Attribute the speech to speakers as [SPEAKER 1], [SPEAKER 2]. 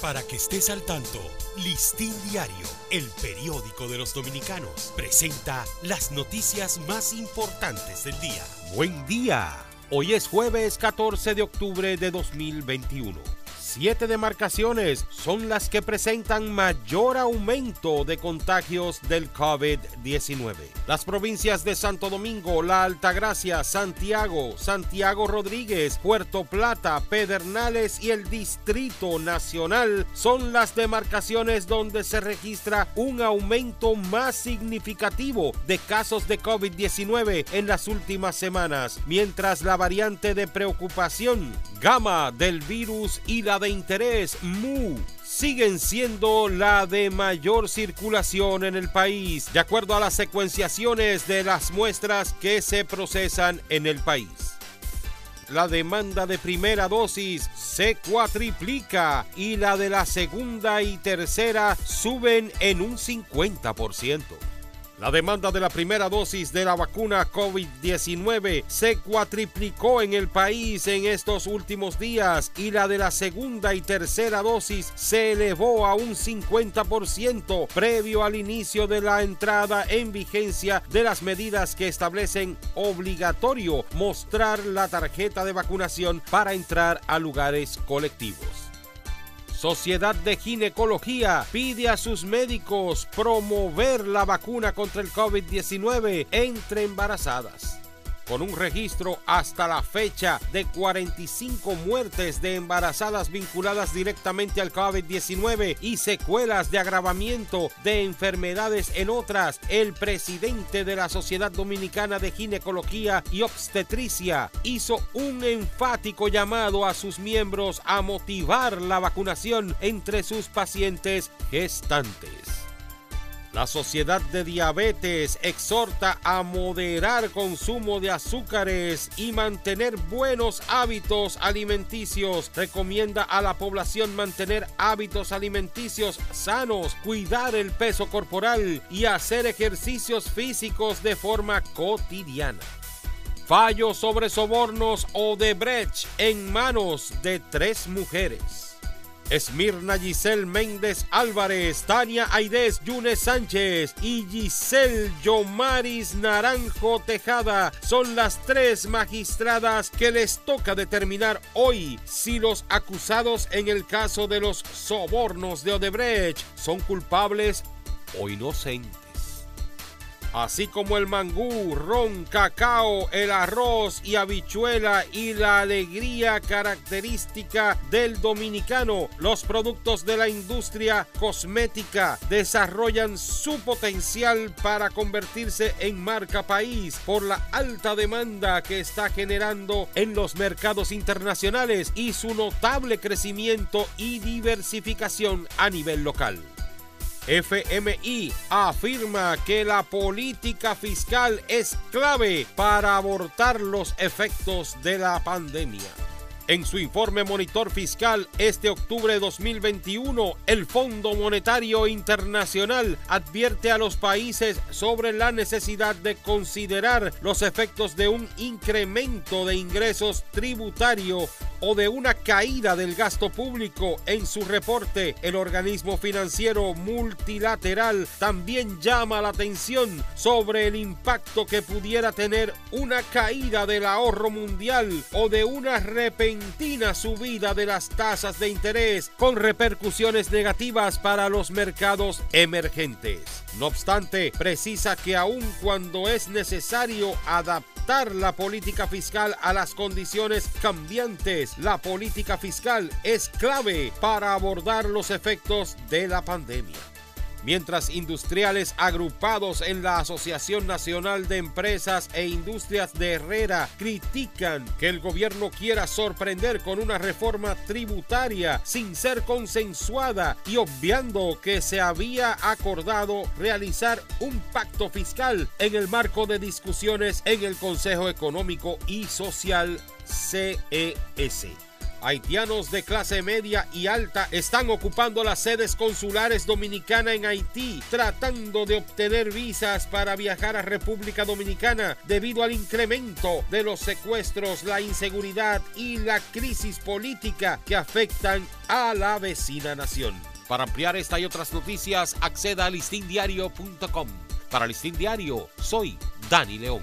[SPEAKER 1] Para que estés al tanto, Listín Diario, el periódico de los dominicanos, presenta las noticias más importantes del día. Buen día. Hoy es jueves 14 de octubre de 2021 siete demarcaciones son las que presentan mayor aumento de contagios del COVID-19. Las provincias de Santo Domingo, La Altagracia, Santiago, Santiago Rodríguez, Puerto Plata, Pedernales y el Distrito Nacional son las demarcaciones donde se registra un aumento más significativo de casos de COVID-19 en las últimas semanas, mientras la variante de preocupación, gamma del virus y la de interés MU siguen siendo la de mayor circulación en el país, de acuerdo a las secuenciaciones de las muestras que se procesan en el país. La demanda de primera dosis se cuatriplica y la de la segunda y tercera suben en un 50%. La demanda de la primera dosis de la vacuna COVID-19 se cuatriplicó en el país en estos últimos días y la de la segunda y tercera dosis se elevó a un 50% previo al inicio de la entrada en vigencia de las medidas que establecen obligatorio mostrar la tarjeta de vacunación para entrar a lugares colectivos. Sociedad de Ginecología pide a sus médicos promover la vacuna contra el COVID-19 entre embarazadas con un registro hasta la fecha de 45 muertes de embarazadas vinculadas directamente al COVID-19 y secuelas de agravamiento de enfermedades en otras, el presidente de la Sociedad Dominicana de Ginecología y Obstetricia hizo un enfático llamado a sus miembros a motivar la vacunación entre sus pacientes gestantes. La Sociedad de Diabetes exhorta a moderar consumo de azúcares y mantener buenos hábitos alimenticios. Recomienda a la población mantener hábitos alimenticios sanos, cuidar el peso corporal y hacer ejercicios físicos de forma cotidiana. Fallo sobre sobornos o de brech en manos de tres mujeres. Esmirna Giselle Méndez Álvarez, Tania Aides Yunes Sánchez y Giselle Yomaris Naranjo Tejada son las tres magistradas que les toca determinar hoy si los acusados en el caso de los sobornos de Odebrecht son culpables o inocentes así como el mangú, ron, cacao, el arroz y habichuela y la alegría característica del dominicano. Los productos de la industria cosmética desarrollan su potencial para convertirse en marca país por la alta demanda que está generando en los mercados internacionales y su notable crecimiento y diversificación a nivel local. FMI afirma que la política fiscal es clave para abortar los efectos de la pandemia. En su informe Monitor Fiscal este octubre de 2021, el Fondo Monetario Internacional advierte a los países sobre la necesidad de considerar los efectos de un incremento de ingresos tributarios o de una caída del gasto público en su reporte. El organismo financiero multilateral también llama la atención sobre el impacto que pudiera tener una caída del ahorro mundial o de una repentina subida de las tasas de interés con repercusiones negativas para los mercados emergentes. No obstante, precisa que aun cuando es necesario adaptar la política fiscal a las condiciones cambiantes, la política fiscal es clave para abordar los efectos de la pandemia mientras industriales agrupados en la Asociación Nacional de Empresas e Industrias de Herrera critican que el gobierno quiera sorprender con una reforma tributaria sin ser consensuada y obviando que se había acordado realizar un pacto fiscal en el marco de discusiones en el Consejo Económico y Social CES. Haitianos de clase media y alta están ocupando las sedes consulares dominicanas en Haití, tratando de obtener visas para viajar a República Dominicana debido al incremento de los secuestros, la inseguridad y la crisis política que afectan a la vecina nación. Para ampliar esta y otras noticias, acceda a listindiario.com. Para Listín Diario, soy Dani León.